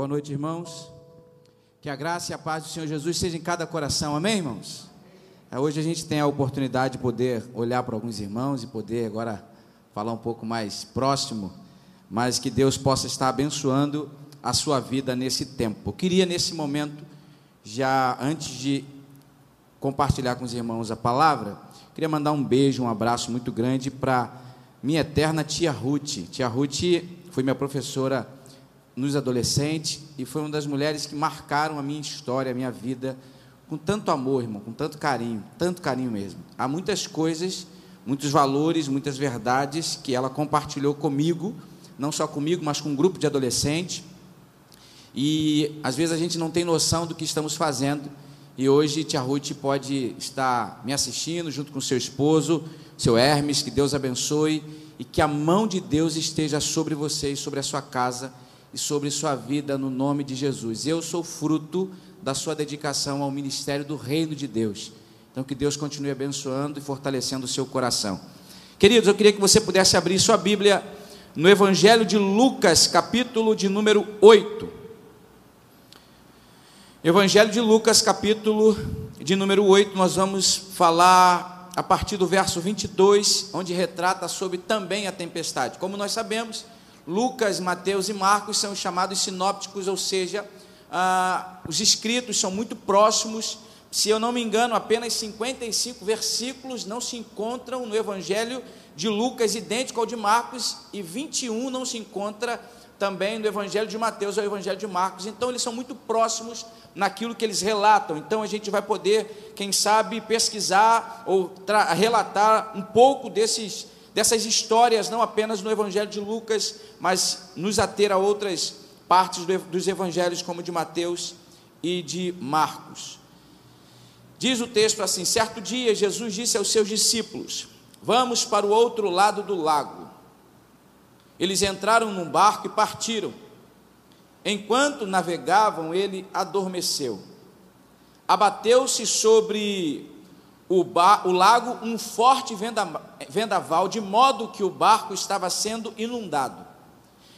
Boa noite, irmãos. Que a graça e a paz do Senhor Jesus seja em cada coração, amém, irmãos? É, hoje a gente tem a oportunidade de poder olhar para alguns irmãos e poder agora falar um pouco mais próximo, mas que Deus possa estar abençoando a sua vida nesse tempo. Eu queria, nesse momento, já antes de compartilhar com os irmãos a palavra, queria mandar um beijo, um abraço muito grande para minha eterna tia Ruth. Tia Ruth foi minha professora nos adolescentes e foi uma das mulheres que marcaram a minha história, a minha vida, com tanto amor, irmão, com tanto carinho, tanto carinho mesmo. Há muitas coisas, muitos valores, muitas verdades que ela compartilhou comigo, não só comigo, mas com um grupo de adolescentes. E às vezes a gente não tem noção do que estamos fazendo. E hoje Tia Ruth pode estar me assistindo junto com seu esposo, seu Hermes, que Deus abençoe e que a mão de Deus esteja sobre você e sobre a sua casa e sobre sua vida no nome de Jesus. Eu sou fruto da sua dedicação ao ministério do reino de Deus. Então que Deus continue abençoando e fortalecendo o seu coração. Queridos, eu queria que você pudesse abrir sua Bíblia no Evangelho de Lucas, capítulo de número 8. Evangelho de Lucas, capítulo de número 8, nós vamos falar a partir do verso 22, onde retrata sobre também a tempestade. Como nós sabemos, Lucas, Mateus e Marcos são chamados sinópticos, ou seja, ah, os escritos são muito próximos. Se eu não me engano, apenas 55 versículos não se encontram no Evangelho de Lucas, idêntico ao de Marcos, e 21 não se encontra também no Evangelho de Mateus ou Evangelho de Marcos. Então, eles são muito próximos naquilo que eles relatam. Então, a gente vai poder, quem sabe, pesquisar ou relatar um pouco desses dessas histórias, não apenas no Evangelho de Lucas, mas nos ater a outras partes dos evangelhos, como de Mateus e de Marcos. Diz o texto assim: certo dia, Jesus disse aos seus discípulos: Vamos para o outro lado do lago. Eles entraram num barco e partiram. Enquanto navegavam, ele adormeceu. Abateu-se sobre o, o lago um forte vendaval, de modo que o barco estava sendo inundado.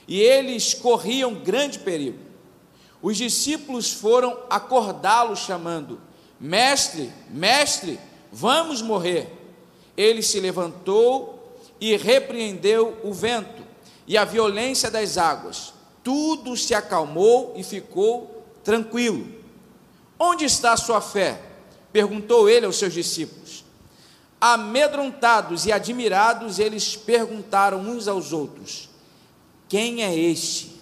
E eles corriam grande perigo. Os discípulos foram acordá-lo, chamando: Mestre, mestre, vamos morrer. Ele se levantou e repreendeu o vento e a violência das águas. Tudo se acalmou e ficou tranquilo. Onde está a sua fé? Perguntou ele aos seus discípulos. Amedrontados e admirados, eles perguntaram uns aos outros: Quem é este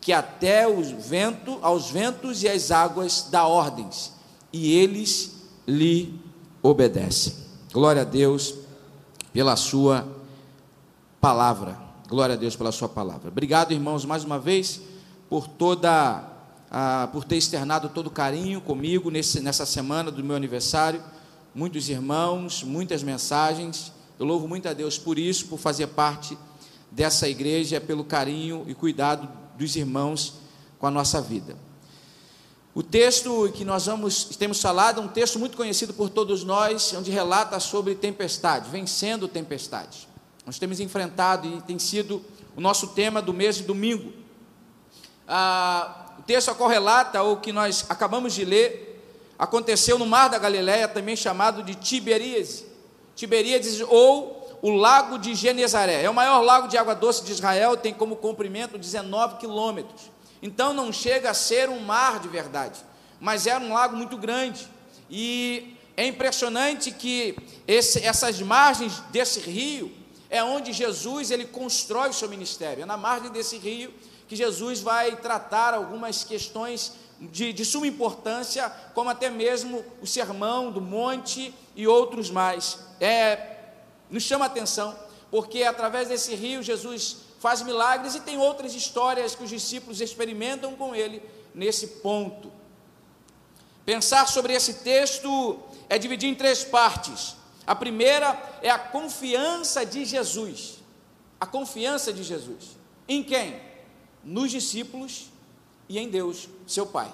que até os vento, aos ventos e às águas dá ordens e eles lhe obedecem? Glória a Deus pela sua palavra. Glória a Deus pela sua palavra. Obrigado, irmãos, mais uma vez por toda ah, por ter externado todo o carinho comigo nesse, nessa semana do meu aniversário. Muitos irmãos, muitas mensagens. Eu louvo muito a Deus por isso, por fazer parte dessa igreja, pelo carinho e cuidado dos irmãos com a nossa vida. O texto que nós vamos, temos falado é um texto muito conhecido por todos nós, onde relata sobre tempestade, vencendo tempestade. Nós temos enfrentado e tem sido o nosso tema do mês de domingo. Ah, texto correlata o que nós acabamos de ler, aconteceu no Mar da Galileia, também chamado de Tiberíades. Tiberíades ou o Lago de Genezaré. É o maior lago de água doce de Israel, tem como comprimento 19 quilômetros. Então não chega a ser um mar de verdade, mas era um lago muito grande. E é impressionante que esse, essas margens desse rio é onde Jesus ele constrói o seu ministério. É na margem desse rio que Jesus vai tratar algumas questões de, de suma importância, como até mesmo o sermão do monte e outros mais. É, nos chama a atenção, porque através desse rio Jesus faz milagres e tem outras histórias que os discípulos experimentam com ele nesse ponto. Pensar sobre esse texto é dividir em três partes. A primeira é a confiança de Jesus. A confiança de Jesus. Em quem? Nos discípulos e em Deus, seu Pai.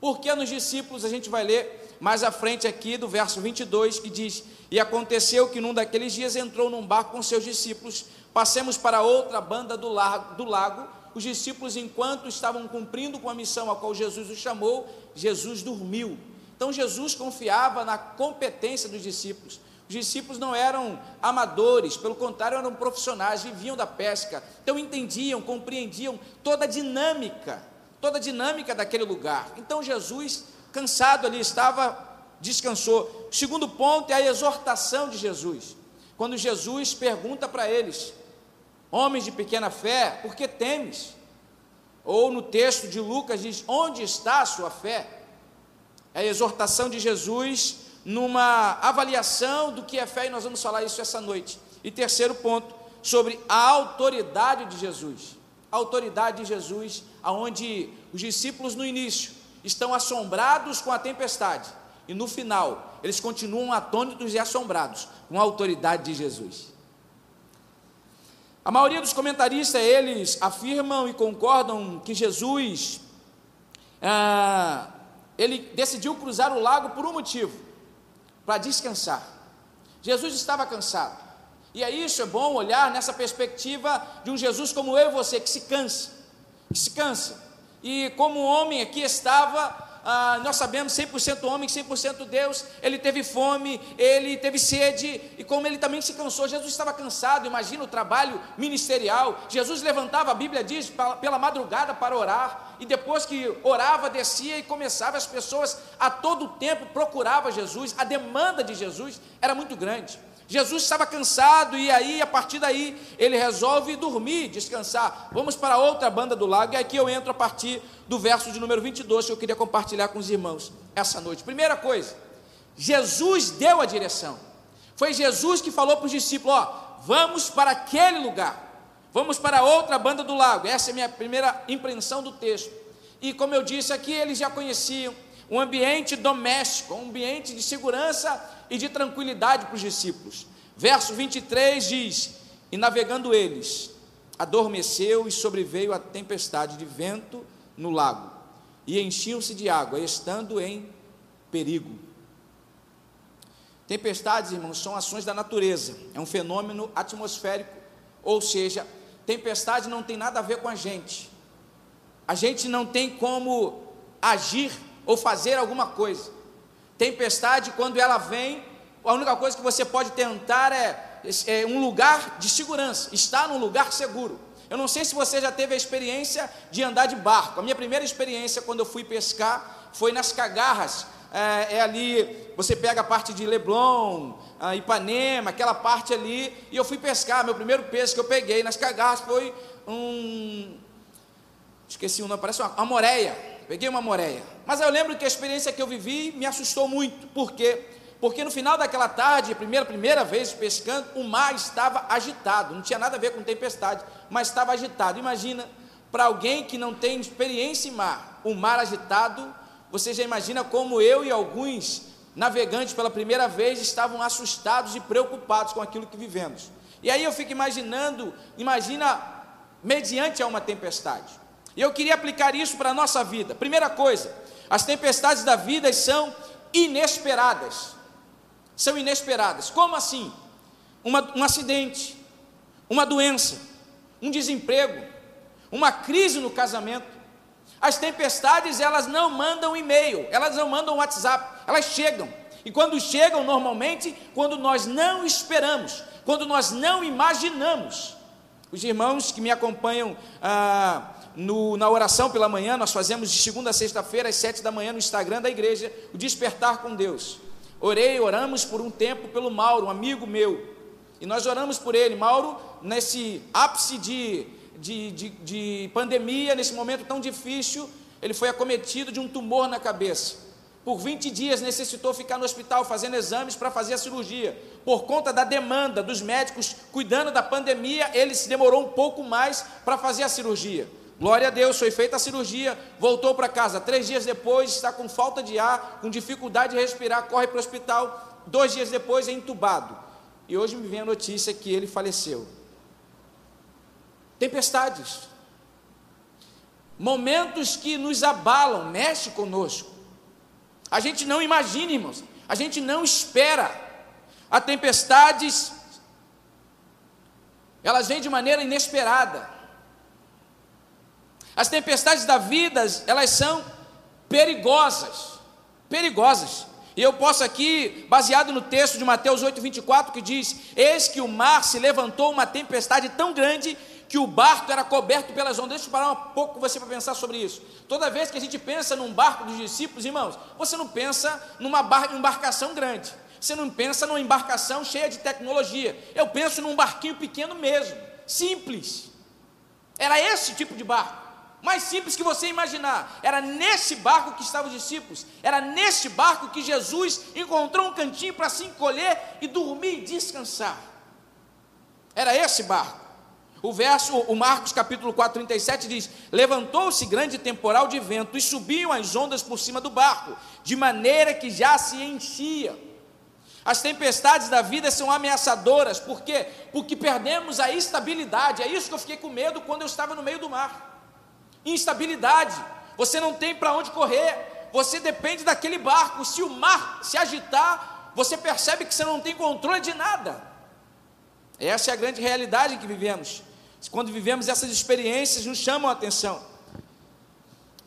Porque nos discípulos a gente vai ler mais à frente aqui do verso 22 que diz: E aconteceu que num daqueles dias entrou num barco com seus discípulos, passemos para outra banda do lago, do lago os discípulos, enquanto estavam cumprindo com a missão a qual Jesus os chamou, Jesus dormiu. Então Jesus confiava na competência dos discípulos. Os discípulos não eram amadores, pelo contrário, eram profissionais, viviam da pesca, então entendiam, compreendiam toda a dinâmica, toda a dinâmica daquele lugar. Então Jesus, cansado ali, estava, descansou. O segundo ponto é a exortação de Jesus. Quando Jesus pergunta para eles: Homens de pequena fé, por que temes? Ou no texto de Lucas diz: Onde está a sua fé? É a exortação de Jesus numa avaliação do que é fé, e nós vamos falar isso essa noite. E terceiro ponto, sobre a autoridade de Jesus. A autoridade de Jesus, aonde os discípulos no início estão assombrados com a tempestade, e no final eles continuam atônitos e assombrados com a autoridade de Jesus. A maioria dos comentaristas, eles afirmam e concordam que Jesus, ah, ele decidiu cruzar o lago por um motivo, para descansar. Jesus estava cansado. E é isso, é bom olhar nessa perspectiva de um Jesus como eu e você, que se cansa, que se cansa. E como homem aqui estava ah, nós sabemos 100% homem, 100% Deus, ele teve fome, ele teve sede, e como ele também se cansou, Jesus estava cansado, imagina o trabalho ministerial, Jesus levantava, a Bíblia diz, pela madrugada para orar, e depois que orava, descia e começava, as pessoas a todo tempo procuravam Jesus, a demanda de Jesus era muito grande, Jesus estava cansado e aí, a partir daí, ele resolve dormir, descansar. Vamos para outra banda do lago, e aqui eu entro a partir do verso de número 22 que eu queria compartilhar com os irmãos essa noite. Primeira coisa, Jesus deu a direção. Foi Jesus que falou para os discípulos: Ó, vamos para aquele lugar, vamos para outra banda do lago. Essa é a minha primeira impressão do texto. E como eu disse aqui, eles já conheciam um ambiente doméstico, um ambiente de segurança e de tranquilidade para os discípulos. Verso 23 diz: E navegando eles, adormeceu e sobreveio a tempestade de vento no lago, e enchiam-se de água, estando em perigo. Tempestades, irmãos, são ações da natureza, é um fenômeno atmosférico, ou seja, tempestade não tem nada a ver com a gente. A gente não tem como agir ou fazer alguma coisa. Tempestade, quando ela vem, a única coisa que você pode tentar é, é um lugar de segurança, estar num lugar seguro. Eu não sei se você já teve a experiência de andar de barco. A minha primeira experiência quando eu fui pescar foi nas cagarras. É, é ali, você pega a parte de Leblon, Ipanema, aquela parte ali, e eu fui pescar. Meu primeiro peixe que eu peguei nas cagarras foi um. Esqueci o nome, parece uma, uma moreia. Peguei uma moreia. Mas eu lembro que a experiência que eu vivi me assustou muito. Por quê? Porque no final daquela tarde, primeira, primeira vez pescando, o mar estava agitado. Não tinha nada a ver com tempestade, mas estava agitado. Imagina, para alguém que não tem experiência em mar, o mar agitado, você já imagina como eu e alguns navegantes pela primeira vez estavam assustados e preocupados com aquilo que vivemos. E aí eu fico imaginando, imagina mediante a uma tempestade. E eu queria aplicar isso para a nossa vida. Primeira coisa, as tempestades da vida são inesperadas. São inesperadas. Como assim? Uma, um acidente, uma doença, um desemprego, uma crise no casamento. As tempestades, elas não mandam e-mail, elas não mandam WhatsApp, elas chegam. E quando chegam, normalmente, quando nós não esperamos, quando nós não imaginamos. Os irmãos que me acompanham ah, no, na oração pela manhã, nós fazemos de segunda a sexta-feira, às sete da manhã, no Instagram da igreja, o Despertar com Deus. Orei, oramos por um tempo pelo Mauro, um amigo meu. E nós oramos por ele. Mauro, nesse ápice de, de, de, de pandemia, nesse momento tão difícil, ele foi acometido de um tumor na cabeça. Por 20 dias necessitou ficar no hospital fazendo exames para fazer a cirurgia. Por conta da demanda dos médicos cuidando da pandemia, ele se demorou um pouco mais para fazer a cirurgia. Glória a Deus, foi feita a cirurgia, voltou para casa. Três dias depois, está com falta de ar, com dificuldade de respirar, corre para o hospital. Dois dias depois, é entubado. E hoje me vem a notícia que ele faleceu. Tempestades, momentos que nos abalam, mexe conosco. A gente não imagina, irmãos, a gente não espera. As tempestades, elas vêm de maneira inesperada. As tempestades da vida, elas são perigosas, perigosas. E eu posso aqui, baseado no texto de Mateus 8:24, que diz: Eis que o mar se levantou uma tempestade tão grande que o barco era coberto pelas ondas. Deixa eu parar um pouco você para pensar sobre isso. Toda vez que a gente pensa num barco dos discípulos, irmãos, você não pensa numa embarcação grande. Você não pensa numa embarcação cheia de tecnologia. Eu penso num barquinho pequeno mesmo, simples. Era esse tipo de barco mais simples que você imaginar. Era nesse barco que estavam os discípulos. Era nesse barco que Jesus encontrou um cantinho para se encolher e dormir e descansar. Era esse barco. O verso, o Marcos capítulo 4, 37 diz: Levantou-se grande temporal de vento e subiam as ondas por cima do barco, de maneira que já se enchia. As tempestades da vida são ameaçadoras, por quê? Porque perdemos a estabilidade. É isso que eu fiquei com medo quando eu estava no meio do mar instabilidade, você não tem para onde correr, você depende daquele barco. Se o mar se agitar, você percebe que você não tem controle de nada. Essa é a grande realidade que vivemos. Quando vivemos essas experiências, nos chamam a atenção.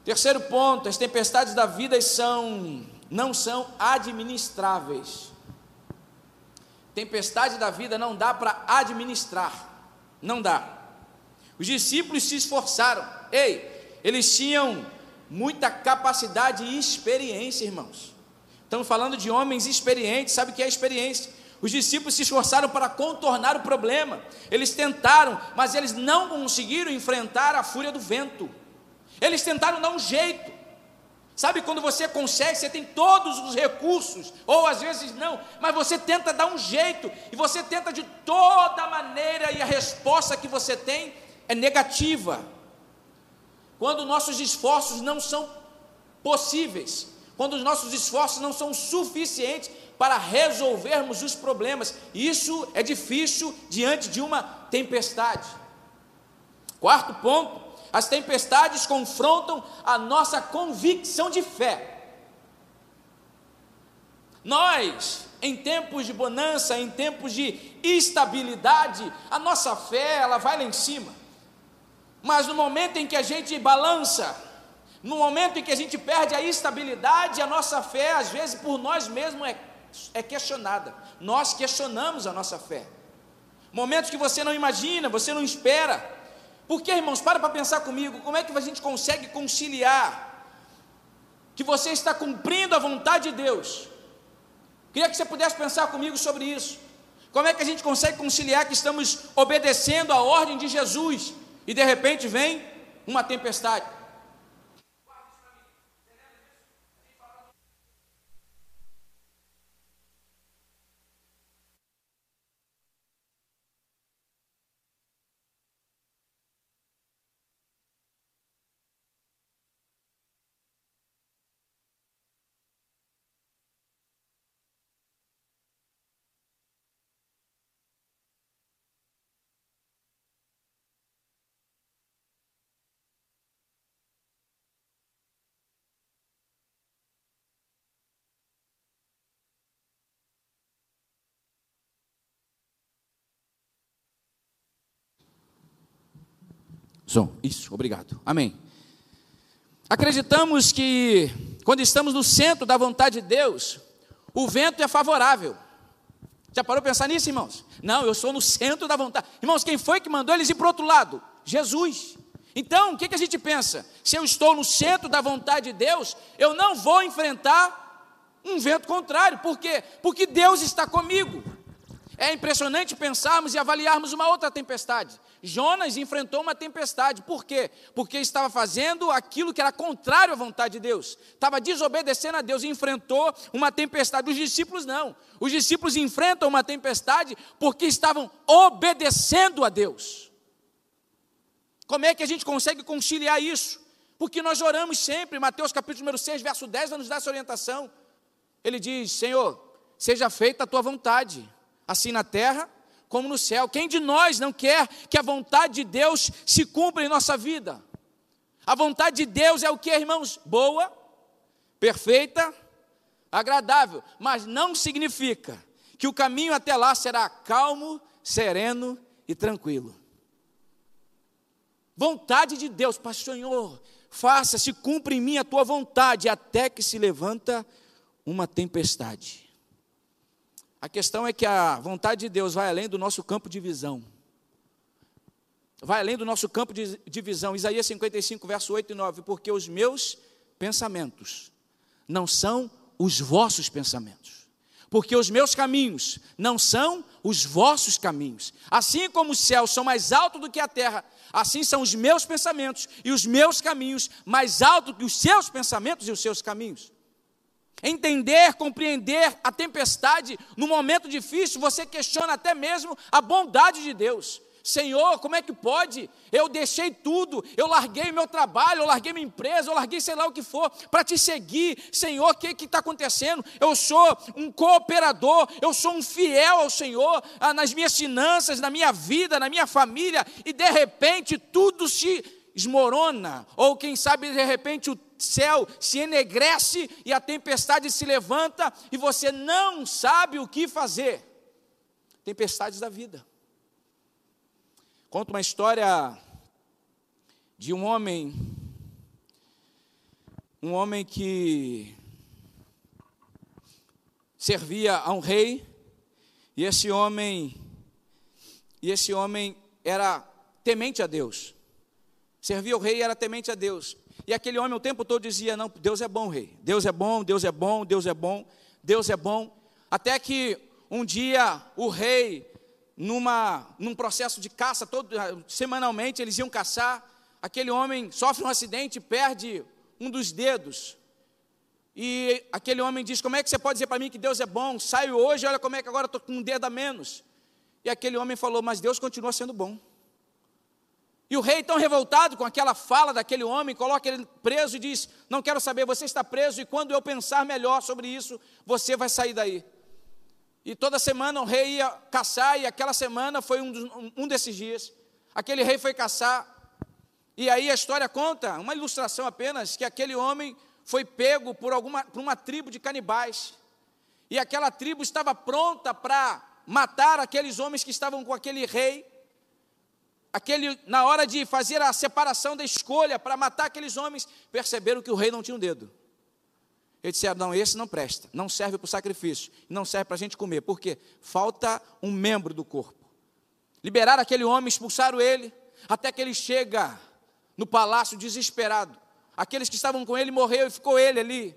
Terceiro ponto: as tempestades da vida são, não são administráveis. Tempestade da vida não dá para administrar, não dá. Os discípulos se esforçaram, Ei, eles tinham muita capacidade e experiência, irmãos. Estamos falando de homens experientes, sabe o que é experiência? Os discípulos se esforçaram para contornar o problema, eles tentaram, mas eles não conseguiram enfrentar a fúria do vento. Eles tentaram dar um jeito. Sabe quando você consegue, você tem todos os recursos, ou às vezes não, mas você tenta dar um jeito, e você tenta de toda maneira, e a resposta que você tem é negativa quando nossos esforços não são possíveis, quando os nossos esforços não são suficientes para resolvermos os problemas. Isso é difícil diante de uma tempestade. Quarto ponto: as tempestades confrontam a nossa convicção de fé. Nós, em tempos de bonança, em tempos de estabilidade, a nossa fé, ela vai lá em cima. Mas no momento em que a gente balança, no momento em que a gente perde a estabilidade, a nossa fé, às vezes por nós mesmos, é, é questionada. Nós questionamos a nossa fé. Momentos que você não imagina, você não espera. Porque, irmãos, para para pensar comigo, como é que a gente consegue conciliar que você está cumprindo a vontade de Deus? Queria que você pudesse pensar comigo sobre isso. Como é que a gente consegue conciliar que estamos obedecendo a ordem de Jesus, e de repente vem uma tempestade. Som, isso, obrigado. Amém. Acreditamos que quando estamos no centro da vontade de Deus, o vento é favorável. Já parou pensar nisso, irmãos? Não, eu sou no centro da vontade. Irmãos, quem foi que mandou eles ir para o outro lado? Jesus. Então, o que, que a gente pensa? Se eu estou no centro da vontade de Deus, eu não vou enfrentar um vento contrário. Por quê? Porque Deus está comigo. É impressionante pensarmos e avaliarmos uma outra tempestade. Jonas enfrentou uma tempestade. Por quê? Porque estava fazendo aquilo que era contrário à vontade de Deus. Estava desobedecendo a Deus enfrentou uma tempestade. Os discípulos não. Os discípulos enfrentam uma tempestade porque estavam obedecendo a Deus. Como é que a gente consegue conciliar isso? Porque nós oramos sempre. Mateus capítulo número 6, verso 10 vai nos dar essa orientação. Ele diz: Senhor, seja feita a tua vontade, assim na terra como no céu. Quem de nós não quer que a vontade de Deus se cumpra em nossa vida? A vontade de Deus é o que, irmãos? Boa, perfeita, agradável, mas não significa que o caminho até lá será calmo, sereno e tranquilo. vontade de Deus, Pai Senhor, faça, se cumpra em mim a tua vontade, até que se levanta uma tempestade. A questão é que a vontade de Deus vai além do nosso campo de visão. Vai além do nosso campo de, de visão. Isaías 55, verso 8 e 9. Porque os meus pensamentos não são os vossos pensamentos. Porque os meus caminhos não são os vossos caminhos. Assim como os céus são mais altos do que a terra, assim são os meus pensamentos e os meus caminhos mais altos que os seus pensamentos e os seus caminhos. Entender, compreender a tempestade no momento difícil, você questiona até mesmo a bondade de Deus. Senhor, como é que pode? Eu deixei tudo, eu larguei meu trabalho, eu larguei minha empresa, eu larguei sei lá o que for, para te seguir. Senhor, o que está acontecendo? Eu sou um cooperador, eu sou um fiel ao Senhor, ah, nas minhas finanças, na minha vida, na minha família, e de repente tudo se esmorona, ou quem sabe de repente o céu se enegrece e a tempestade se levanta e você não sabe o que fazer. Tempestades da vida. Conta uma história de um homem, um homem que servia a um rei, e esse homem, e esse homem era temente a Deus. Servia o rei e era temente a Deus. E aquele homem o tempo todo dizia: Não, Deus é bom, rei. Deus é bom, Deus é bom, Deus é bom, Deus é bom. Até que um dia o rei, numa, num processo de caça, todo, semanalmente eles iam caçar. Aquele homem sofre um acidente e perde um dos dedos. E aquele homem diz: Como é que você pode dizer para mim que Deus é bom? Saio hoje, olha como é que agora estou com um dedo a menos. E aquele homem falou: Mas Deus continua sendo bom. E o rei, tão revoltado com aquela fala daquele homem, coloca ele preso e diz: Não quero saber, você está preso, e quando eu pensar melhor sobre isso, você vai sair daí. E toda semana o rei ia caçar, e aquela semana foi um, dos, um desses dias. Aquele rei foi caçar, e aí a história conta, uma ilustração apenas, que aquele homem foi pego por, alguma, por uma tribo de canibais. E aquela tribo estava pronta para matar aqueles homens que estavam com aquele rei aquele, na hora de fazer a separação da escolha para matar aqueles homens, perceberam que o rei não tinha um dedo. Eles disseram: não, esse não presta, não serve para o sacrifício, não serve para a gente comer, porque falta um membro do corpo. Liberaram aquele homem, expulsaram ele, até que ele chega no palácio desesperado. Aqueles que estavam com ele morreu e ficou ele ali.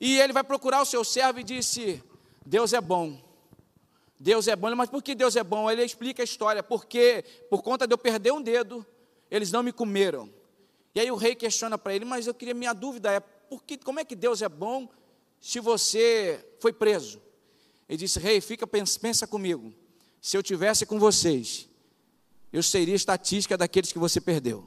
E ele vai procurar o seu servo e disse: Deus é bom, Deus é bom, mas por que Deus é bom? Ele explica a história, porque por conta de eu perder um dedo, eles não me comeram. E aí o rei questiona para ele, mas eu queria, minha dúvida é, por que, como é que Deus é bom se você foi preso? Ele disse, rei, fica, pensa, comigo, se eu tivesse com vocês, eu seria estatística daqueles que você perdeu.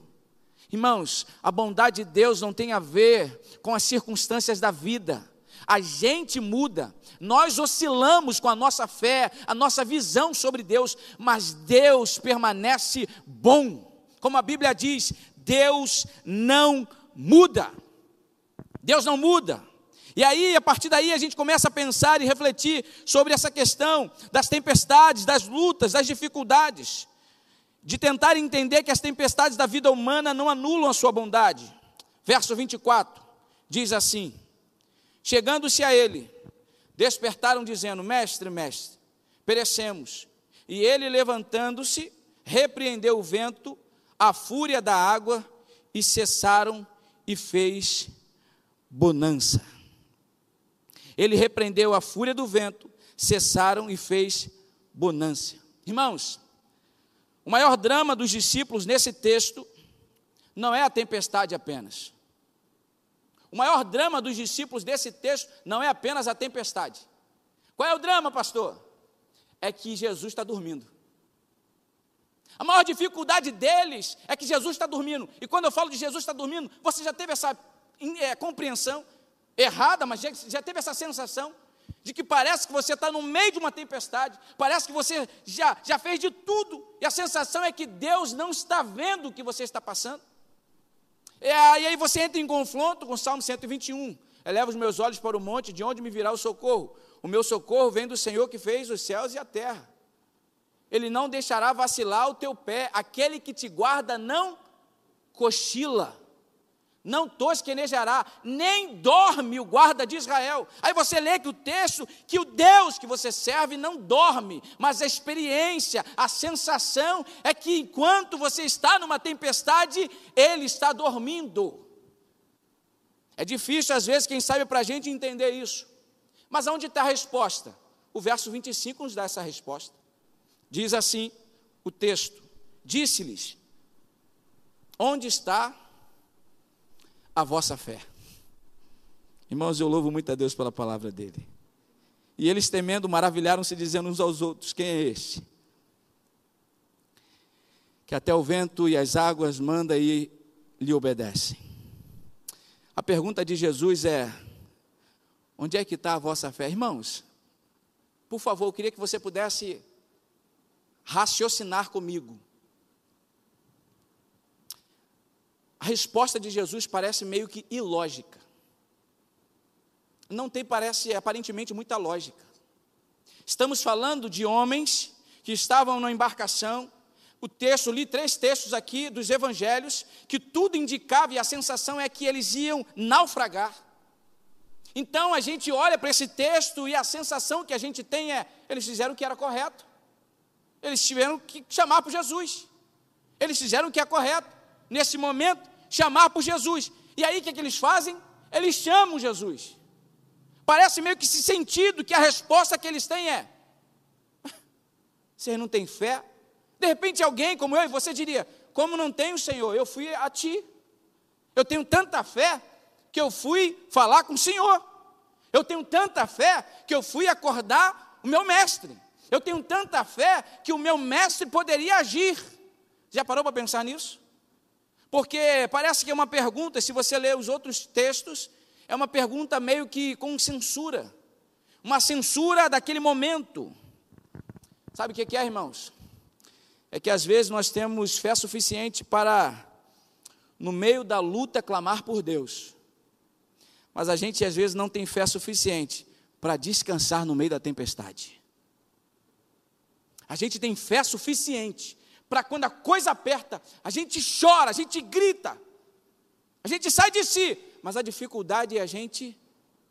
Irmãos, a bondade de Deus não tem a ver com as circunstâncias da vida. A gente muda, nós oscilamos com a nossa fé, a nossa visão sobre Deus, mas Deus permanece bom. Como a Bíblia diz, Deus não muda. Deus não muda. E aí, a partir daí, a gente começa a pensar e refletir sobre essa questão das tempestades, das lutas, das dificuldades, de tentar entender que as tempestades da vida humana não anulam a sua bondade. Verso 24 diz assim: Chegando-se a ele, despertaram dizendo: Mestre, mestre, perecemos. E ele, levantando-se, repreendeu o vento, a fúria da água, e cessaram e fez bonança. Ele repreendeu a fúria do vento, cessaram e fez bonança. Irmãos, o maior drama dos discípulos nesse texto não é a tempestade apenas. O maior drama dos discípulos desse texto não é apenas a tempestade. Qual é o drama, pastor? É que Jesus está dormindo. A maior dificuldade deles é que Jesus está dormindo. E quando eu falo de Jesus está dormindo, você já teve essa é, compreensão errada, mas já, já teve essa sensação de que parece que você está no meio de uma tempestade, parece que você já, já fez de tudo, e a sensação é que Deus não está vendo o que você está passando. É, e aí você entra em confronto com o Salmo 121. Eleva os meus olhos para o monte, de onde me virá o socorro? O meu socorro vem do Senhor que fez os céus e a terra. Ele não deixará vacilar o teu pé, aquele que te guarda não cochila, não tosquenejará, nem dorme o guarda de Israel. Aí você lê que o texto, que o Deus que você serve não dorme, mas a experiência, a sensação é que enquanto você está numa tempestade, ele está dormindo. É difícil, às vezes, quem sabe, para a gente entender isso. Mas aonde está a resposta? O verso 25 nos dá essa resposta. Diz assim o texto: Disse-lhes: Onde está a vossa fé? Irmãos, eu louvo muito a Deus pela palavra dele. E eles temendo, maravilharam-se, dizendo uns aos outros: Quem é este? Que até o vento e as águas manda e lhe obedecem. A pergunta de Jesus é: onde é que está a vossa fé? Irmãos, por favor, eu queria que você pudesse raciocinar comigo. A resposta de Jesus parece meio que ilógica. Não tem, parece aparentemente muita lógica. Estamos falando de homens que estavam na embarcação, o texto, li três textos aqui dos evangelhos, que tudo indicava e a sensação é que eles iam naufragar. Então a gente olha para esse texto e a sensação que a gente tem é: eles fizeram o que era correto, eles tiveram que chamar por Jesus, eles fizeram o que é correto, nesse momento, chamar por Jesus. E aí o que, é que eles fazem? Eles chamam Jesus. Parece meio que esse sentido que a resposta que eles têm é: vocês não têm fé? De repente, alguém como eu e você diria: Como não tenho, Senhor? Eu fui a Ti. Eu tenho tanta fé que eu fui falar com o Senhor. Eu tenho tanta fé que eu fui acordar o meu mestre. Eu tenho tanta fé que o meu mestre poderia agir. Já parou para pensar nisso? Porque parece que é uma pergunta, se você ler os outros textos, é uma pergunta meio que com censura. Uma censura daquele momento. Sabe o que é, irmãos? é que às vezes nós temos fé suficiente para, no meio da luta, clamar por Deus. Mas a gente às vezes não tem fé suficiente para descansar no meio da tempestade. A gente tem fé suficiente para quando a coisa aperta, a gente chora, a gente grita, a gente sai de si, mas a dificuldade é a gente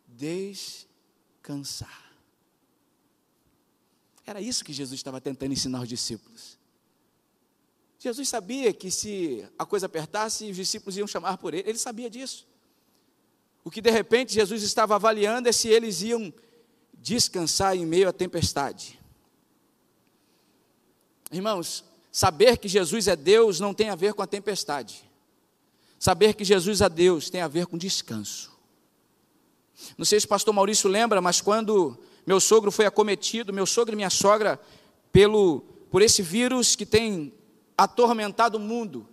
descansar. Era isso que Jesus estava tentando ensinar os discípulos. Jesus sabia que se a coisa apertasse, os discípulos iam chamar por ele, ele sabia disso. O que de repente Jesus estava avaliando é se eles iam descansar em meio à tempestade. Irmãos, saber que Jesus é Deus não tem a ver com a tempestade. Saber que Jesus é Deus tem a ver com descanso. Não sei se o pastor Maurício lembra, mas quando meu sogro foi acometido, meu sogro e minha sogra, pelo, por esse vírus que tem atormentado o mundo.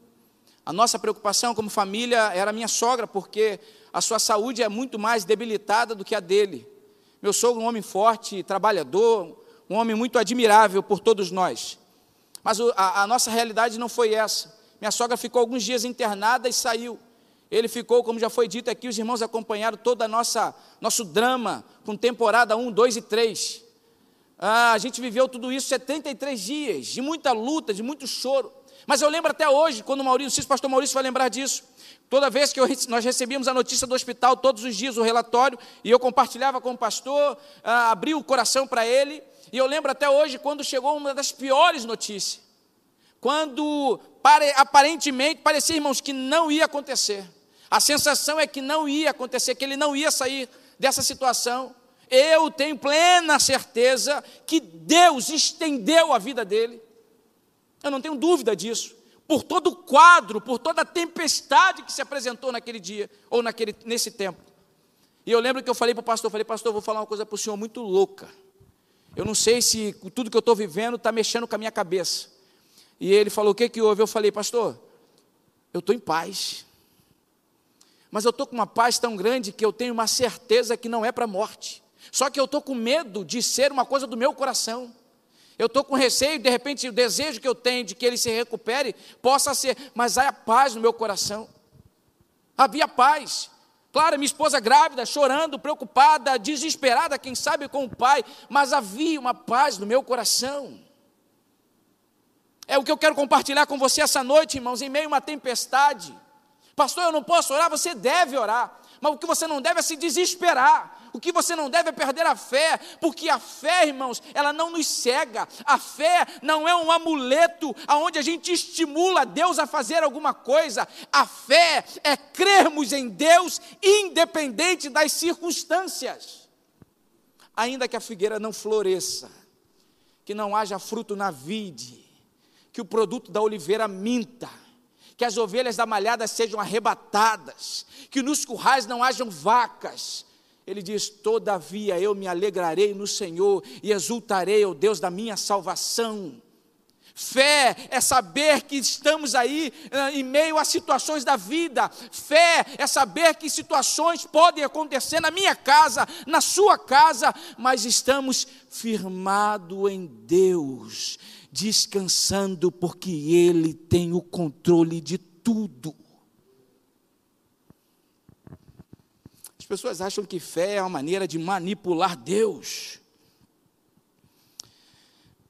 A nossa preocupação como família era minha sogra, porque a sua saúde é muito mais debilitada do que a dele. Meu sogro, um homem forte, trabalhador, um homem muito admirável por todos nós. Mas a, a nossa realidade não foi essa. Minha sogra ficou alguns dias internada e saiu. Ele ficou, como já foi dito aqui, os irmãos acompanharam todo o nosso drama com temporada 1, 2 e 3. Ah, a gente viveu tudo isso 73 dias, de muita luta, de muito choro. Mas eu lembro até hoje, quando o Maurício, o pastor Maurício vai lembrar disso, toda vez que eu, nós recebíamos a notícia do hospital, todos os dias o relatório, e eu compartilhava com o pastor, ah, abri o coração para ele, e eu lembro até hoje quando chegou uma das piores notícias, quando pare, aparentemente parecia, irmãos, que não ia acontecer. A sensação é que não ia acontecer, que ele não ia sair dessa situação. Eu tenho plena certeza que Deus estendeu a vida dele. Eu não tenho dúvida disso. Por todo o quadro, por toda a tempestade que se apresentou naquele dia, ou naquele, nesse tempo. E eu lembro que eu falei para o pastor, falei, pastor, vou falar uma coisa para o senhor muito louca. Eu não sei se tudo que eu estou vivendo está mexendo com a minha cabeça. E ele falou, o que, que houve? Eu falei, pastor, eu estou em paz. Mas eu estou com uma paz tão grande que eu tenho uma certeza que não é para a morte. Só que eu estou com medo de ser uma coisa do meu coração. Eu estou com receio, de repente, o desejo que eu tenho de que ele se recupere possa ser, mas há paz no meu coração. Havia paz. Claro, minha esposa grávida, chorando, preocupada, desesperada, quem sabe com o pai, mas havia uma paz no meu coração. É o que eu quero compartilhar com você essa noite, irmãos, em meio a uma tempestade. Pastor, eu não posso orar, você deve orar. Mas o que você não deve é se desesperar. O que você não deve é perder a fé, porque a fé, irmãos, ela não nos cega. A fé não é um amuleto aonde a gente estimula Deus a fazer alguma coisa. A fé é crermos em Deus independente das circunstâncias. Ainda que a figueira não floresça, que não haja fruto na vide, que o produto da oliveira minta, que as ovelhas da malhada sejam arrebatadas, que nos currais não hajam vacas. Ele diz: Todavia eu me alegrarei no Senhor e exultarei ao Deus da minha salvação. Fé é saber que estamos aí uh, em meio a situações da vida. Fé é saber que situações podem acontecer na minha casa, na sua casa, mas estamos firmados em Deus descansando, porque Ele tem o controle de tudo. Pessoas acham que fé é uma maneira de manipular Deus.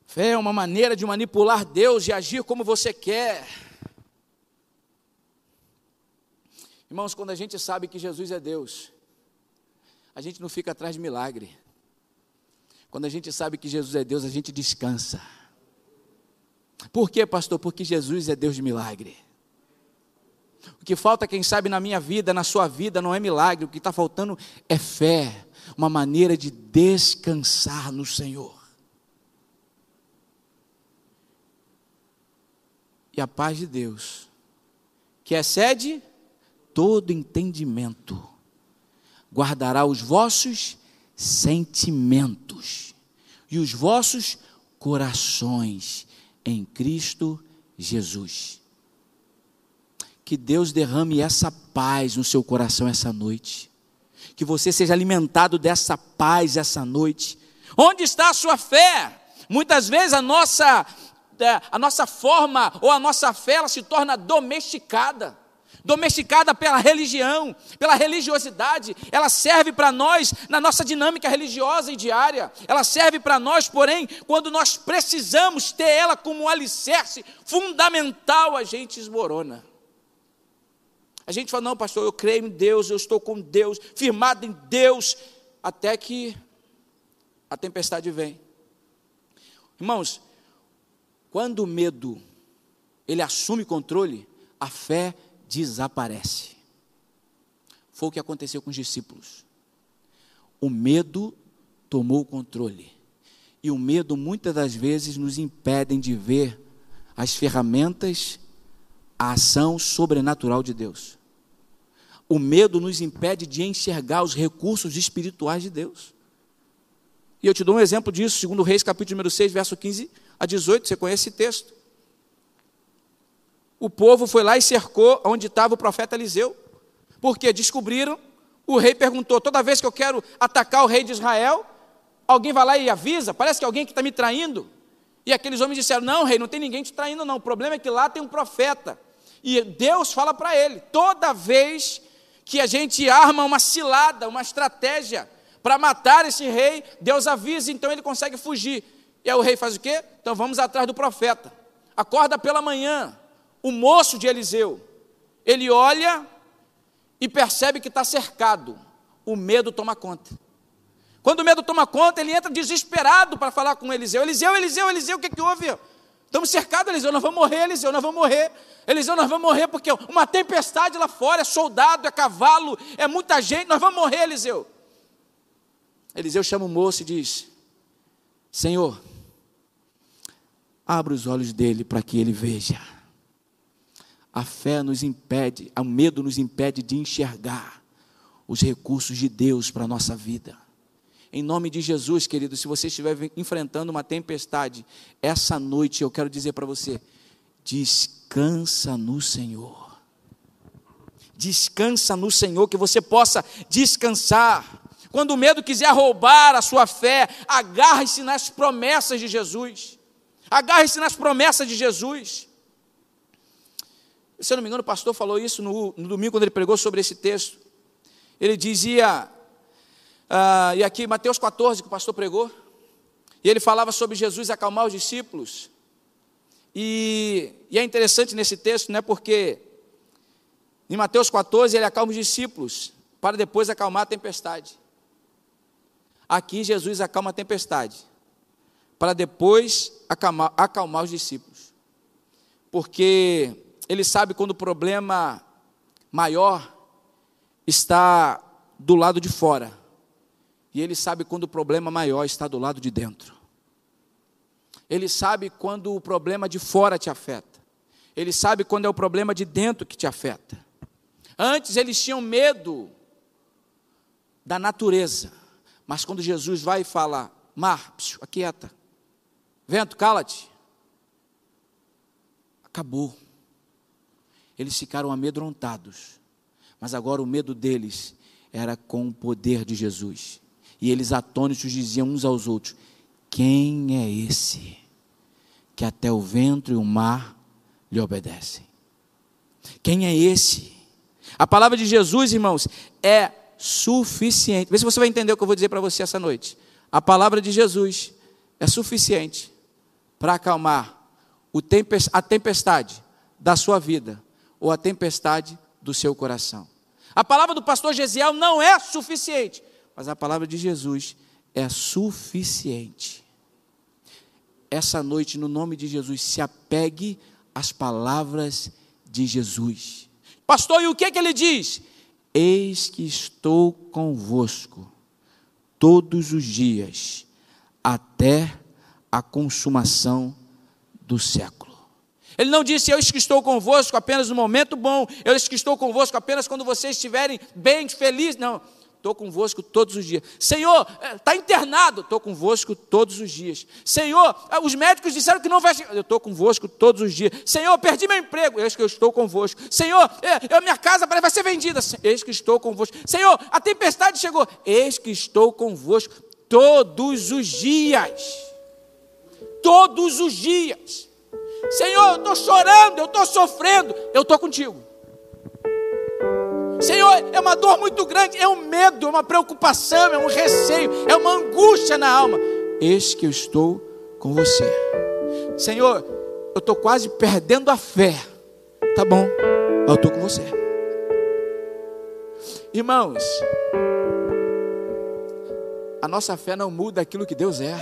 Fé é uma maneira de manipular Deus e agir como você quer. Irmãos, quando a gente sabe que Jesus é Deus, a gente não fica atrás de milagre. Quando a gente sabe que Jesus é Deus, a gente descansa. Por quê, pastor? Porque Jesus é Deus de milagre. O que falta, quem sabe, na minha vida, na sua vida, não é milagre, o que está faltando é fé, uma maneira de descansar no Senhor. E a paz de Deus, que excede todo entendimento, guardará os vossos sentimentos e os vossos corações em Cristo Jesus. Que Deus derrame essa paz no seu coração essa noite. Que você seja alimentado dessa paz essa noite. Onde está a sua fé? Muitas vezes a nossa, é, a nossa forma ou a nossa fé ela se torna domesticada domesticada pela religião, pela religiosidade. Ela serve para nós na nossa dinâmica religiosa e diária. Ela serve para nós, porém, quando nós precisamos ter ela como um alicerce fundamental, a gente esmorona. A gente fala, não, pastor, eu creio em Deus, eu estou com Deus, firmado em Deus, até que a tempestade vem. Irmãos, quando o medo ele assume controle, a fé desaparece. Foi o que aconteceu com os discípulos. O medo tomou o controle. E o medo muitas das vezes nos impede de ver as ferramentas, a ação sobrenatural de Deus. O medo nos impede de enxergar os recursos espirituais de Deus. E eu te dou um exemplo disso, segundo Reis, capítulo número 6, verso 15 a 18, você conhece esse texto o povo foi lá e cercou onde estava o profeta Eliseu. Porque descobriram, o rei perguntou: toda vez que eu quero atacar o rei de Israel, alguém vai lá e avisa, parece que alguém que está me traindo. E aqueles homens disseram: Não, rei, não tem ninguém te traindo, não. O problema é que lá tem um profeta. E Deus fala para ele: toda vez que a gente arma uma cilada, uma estratégia para matar esse rei, Deus avisa, então ele consegue fugir. E aí o rei faz o quê? Então vamos atrás do profeta. Acorda pela manhã, o moço de Eliseu, ele olha e percebe que está cercado. O medo toma conta. Quando o medo toma conta, ele entra desesperado para falar com Eliseu. Eliseu, Eliseu, Eliseu, o que, que houve? Estamos cercados, Eliseu, nós vamos morrer, Eliseu, nós vamos morrer. Eliseu, nós vamos morrer porque uma tempestade lá fora, é soldado, é cavalo, é muita gente, nós vamos morrer, Eliseu. Eliseu chama o moço e diz: Senhor, abra os olhos dele para que ele veja. A fé nos impede, o medo nos impede de enxergar os recursos de Deus para a nossa vida. Em nome de Jesus, querido, se você estiver enfrentando uma tempestade, essa noite eu quero dizer para você: descansa no Senhor. Descansa no Senhor, que você possa descansar. Quando o medo quiser roubar a sua fé, agarre-se nas promessas de Jesus. Agarre-se nas promessas de Jesus. Se eu não me engano, o pastor falou isso no, no domingo, quando ele pregou sobre esse texto. Ele dizia, ah, e aqui Mateus 14, que o pastor pregou, e ele falava sobre Jesus acalmar os discípulos. E, e é interessante nesse texto, né, porque em Mateus 14 ele acalma os discípulos para depois acalmar a tempestade. Aqui Jesus acalma a tempestade para depois acalmar, acalmar os discípulos. Porque ele sabe quando o problema maior está do lado de fora. E ele sabe quando o problema maior está do lado de dentro. Ele sabe quando o problema de fora te afeta. Ele sabe quando é o problema de dentro que te afeta. Antes eles tinham medo da natureza. Mas quando Jesus vai e fala, mar, psiu, aquieta. Vento, cala-te. Acabou. Eles ficaram amedrontados. Mas agora o medo deles era com o poder de Jesus. E eles atônitos diziam uns aos outros: Quem é esse que até o vento e o mar lhe obedecem? Quem é esse? A palavra de Jesus, irmãos, é suficiente. Vê se você vai entender o que eu vou dizer para você essa noite. A palavra de Jesus é suficiente para acalmar a tempestade da sua vida ou a tempestade do seu coração. A palavra do pastor Gesiel não é suficiente, mas a palavra de Jesus é suficiente. Essa noite, no nome de Jesus, se apegue às palavras de Jesus. Pastor, e o que, que ele diz? Eis que estou convosco todos os dias, até a consumação do século. Ele não disse, eu que estou convosco apenas no momento bom, eu que estou convosco apenas quando vocês estiverem bem, felizes. Não, estou convosco todos os dias. Senhor, está eh, internado, estou convosco todos os dias. Senhor, eh, os médicos disseram que não vai chegar, eu estou convosco todos os dias. Senhor, perdi meu emprego, eis que eu estou convosco. Senhor, é, minha casa vai ser vendida, eis que estou convosco. Senhor, a tempestade chegou, eis que estou convosco todos os dias. Todos os dias. Senhor, eu estou chorando, eu estou sofrendo, eu estou contigo. Senhor, é uma dor muito grande, é um medo, é uma preocupação, é um receio, é uma angústia na alma. Eis que eu estou com você. Senhor, eu estou quase perdendo a fé. Tá bom, eu estou com você. Irmãos, a nossa fé não muda aquilo que Deus é.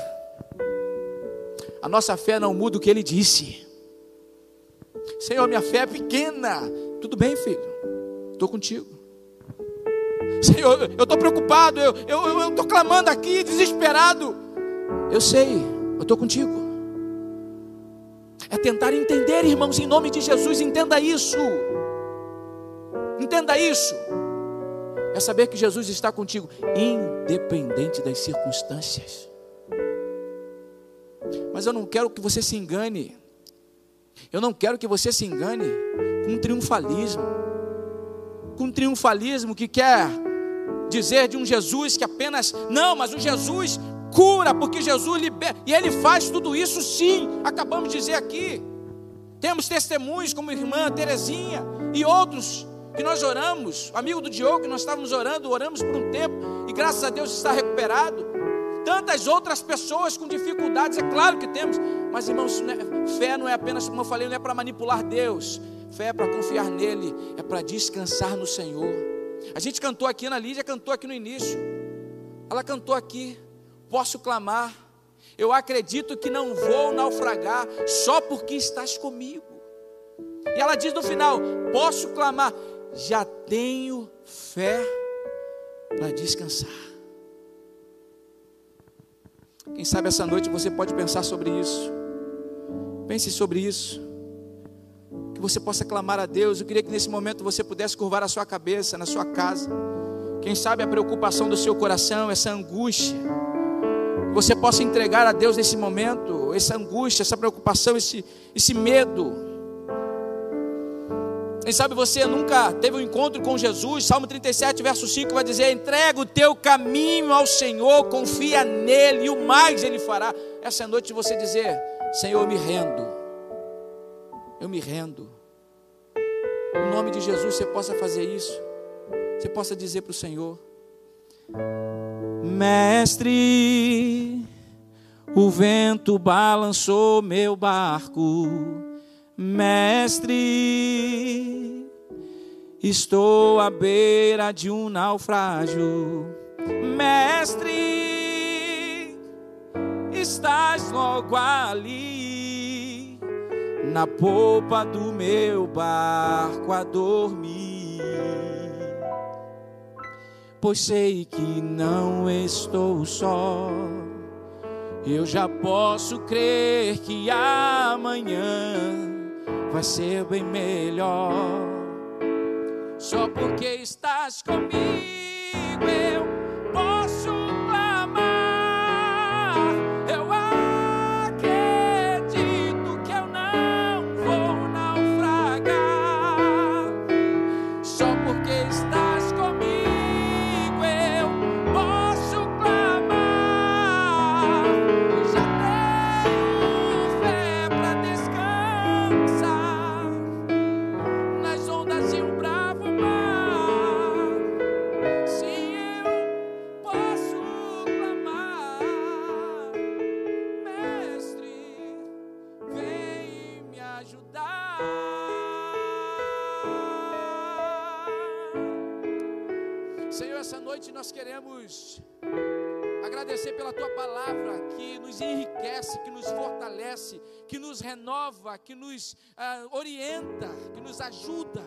A nossa fé não muda o que Ele disse. Senhor, minha fé é pequena. Tudo bem, filho. Estou contigo. Senhor, eu estou preocupado, eu estou clamando aqui, desesperado. Eu sei, eu estou contigo. É tentar entender, irmãos, em nome de Jesus, entenda isso. Entenda isso. É saber que Jesus está contigo, independente das circunstâncias. Mas eu não quero que você se engane. Eu não quero que você se engane com um triunfalismo com triunfalismo que quer dizer de um Jesus que apenas, não, mas o Jesus cura, porque Jesus liberta, e ele faz tudo isso sim, acabamos de dizer aqui. Temos testemunhos como irmã Terezinha e outros que nós oramos, amigo do Diogo, que nós estávamos orando, oramos por um tempo e graças a Deus está recuperado. Tantas outras pessoas com dificuldades, é claro que temos, mas irmãos, não é, fé não é apenas, como eu falei, não é para manipular Deus, Fé é para confiar nele, é para descansar no Senhor. A gente cantou aqui, Ana Lídia cantou aqui no início. Ela cantou aqui, posso clamar. Eu acredito que não vou naufragar só porque estás comigo. E ela diz no final: posso clamar, já tenho fé para descansar. Quem sabe essa noite você pode pensar sobre isso. Pense sobre isso você possa clamar a Deus. Eu queria que nesse momento você pudesse curvar a sua cabeça na sua casa. Quem sabe a preocupação do seu coração, essa angústia, você possa entregar a Deus nesse momento, essa angústia, essa preocupação, esse, esse medo. Quem sabe você nunca teve um encontro com Jesus, Salmo 37, verso 5 vai dizer: entrega o teu caminho ao Senhor, confia nele, e o mais ele fará. Essa noite você dizer: Senhor, me rendo eu me rendo. Em nome de Jesus, você possa fazer isso. Você possa dizer para o Senhor: Mestre, O vento balançou meu barco, mestre. Estou à beira de um naufrágio, mestre. Estás logo ali, na polpa do meu barco a dormir. Pois sei que não estou só eu já posso crer que amanhã vai ser bem melhor. Só porque estás comigo, que nos renova, que nos ah, orienta, que nos ajuda.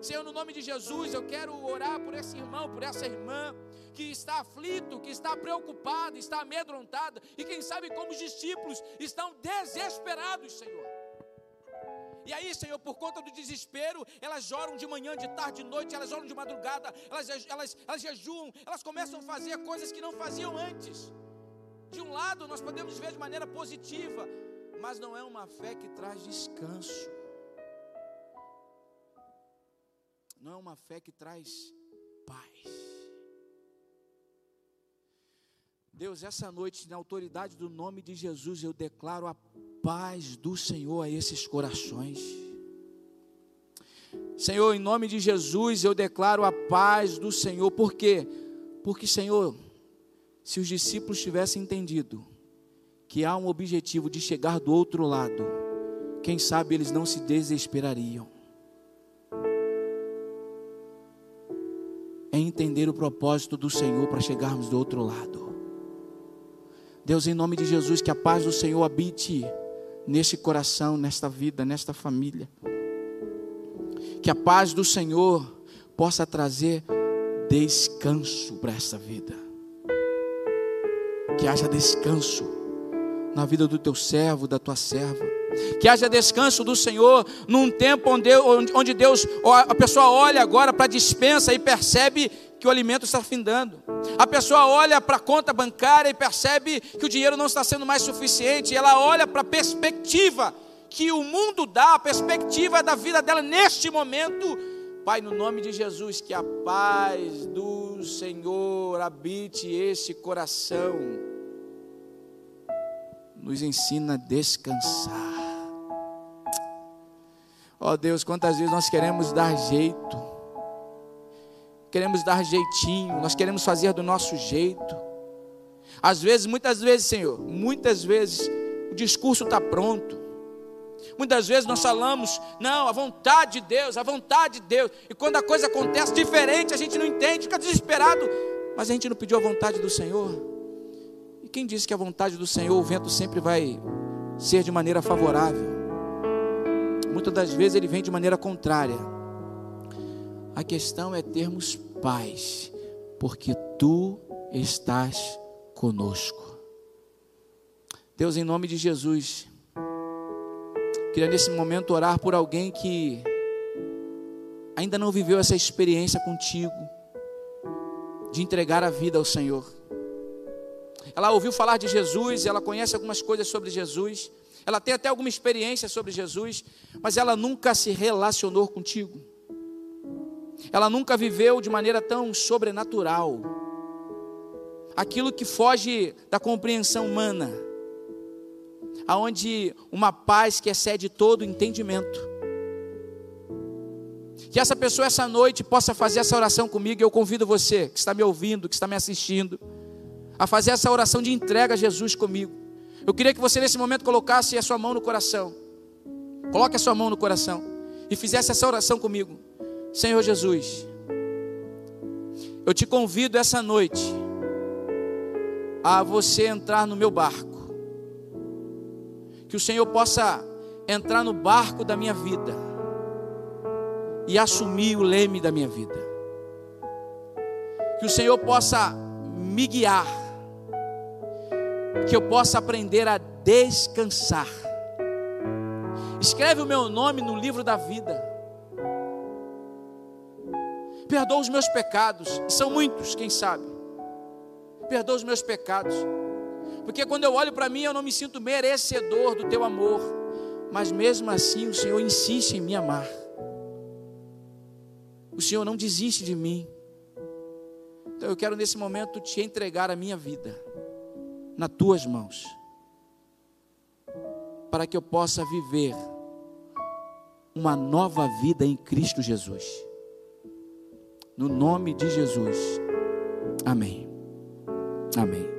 Senhor, no nome de Jesus, eu quero orar por esse irmão, por essa irmã que está aflito, que está preocupado, está amedrontado e quem sabe como os discípulos estão desesperados, Senhor. E aí, Senhor, por conta do desespero, elas oram de manhã, de tarde, de noite, elas oram de madrugada, elas, elas, elas jejuam, elas começam a fazer coisas que não faziam antes. De um lado, nós podemos ver de maneira positiva, mas não é uma fé que traz descanso. Não é uma fé que traz paz. Deus, essa noite, na autoridade do nome de Jesus, eu declaro a paz do Senhor a esses corações. Senhor, em nome de Jesus, eu declaro a paz do Senhor. Por quê? Porque, Senhor, se os discípulos tivessem entendido que há um objetivo de chegar do outro lado, quem sabe eles não se desesperariam. É entender o propósito do Senhor para chegarmos do outro lado. Deus, em nome de Jesus, que a paz do Senhor habite nesse coração, nesta vida, nesta família. Que a paz do Senhor possa trazer descanso para essa vida. Que haja descanso na vida do teu servo, da tua serva. Que haja descanso do Senhor num tempo onde Deus, a pessoa olha agora para a dispensa e percebe que o alimento está findando. A pessoa olha para a conta bancária e percebe que o dinheiro não está sendo mais suficiente. Ela olha para a perspectiva que o mundo dá, a perspectiva da vida dela neste momento. Pai, no nome de Jesus, que a paz do Senhor habite esse coração nos ensina a descansar. Ó oh Deus, quantas vezes nós queremos dar jeito, queremos dar jeitinho, nós queremos fazer do nosso jeito. Às vezes, muitas vezes, Senhor, muitas vezes o discurso está pronto. Muitas vezes nós falamos, não, a vontade de Deus, a vontade de Deus. E quando a coisa acontece diferente, a gente não entende, fica desesperado. Mas a gente não pediu a vontade do Senhor. E quem disse que a vontade do Senhor, o vento sempre vai ser de maneira favorável? Muitas das vezes ele vem de maneira contrária. A questão é termos paz, porque tu estás conosco. Deus, em nome de Jesus, queria nesse momento orar por alguém que ainda não viveu essa experiência contigo, de entregar a vida ao Senhor. Ela ouviu falar de Jesus, ela conhece algumas coisas sobre Jesus, ela tem até alguma experiência sobre Jesus, mas ela nunca se relacionou contigo. Ela nunca viveu de maneira tão sobrenatural. Aquilo que foge da compreensão humana. Aonde uma paz que excede todo entendimento. Que essa pessoa essa noite possa fazer essa oração comigo. Eu convido você que está me ouvindo, que está me assistindo a fazer essa oração de entrega a Jesus comigo. Eu queria que você nesse momento colocasse a sua mão no coração. Coloque a sua mão no coração e fizesse essa oração comigo. Senhor Jesus, eu te convido essa noite a você entrar no meu barco. Que o Senhor possa entrar no barco da minha vida e assumir o leme da minha vida. Que o Senhor possa me guiar, que eu possa aprender a descansar. Escreve o meu nome no livro da vida. Perdoa os meus pecados, são muitos, quem sabe. Perdoa os meus pecados. Porque quando eu olho para mim, eu não me sinto merecedor do teu amor, mas mesmo assim o Senhor insiste em me amar. O Senhor não desiste de mim. Então eu quero nesse momento te entregar a minha vida nas tuas mãos, para que eu possa viver uma nova vida em Cristo Jesus. No nome de Jesus. Amém. Amém.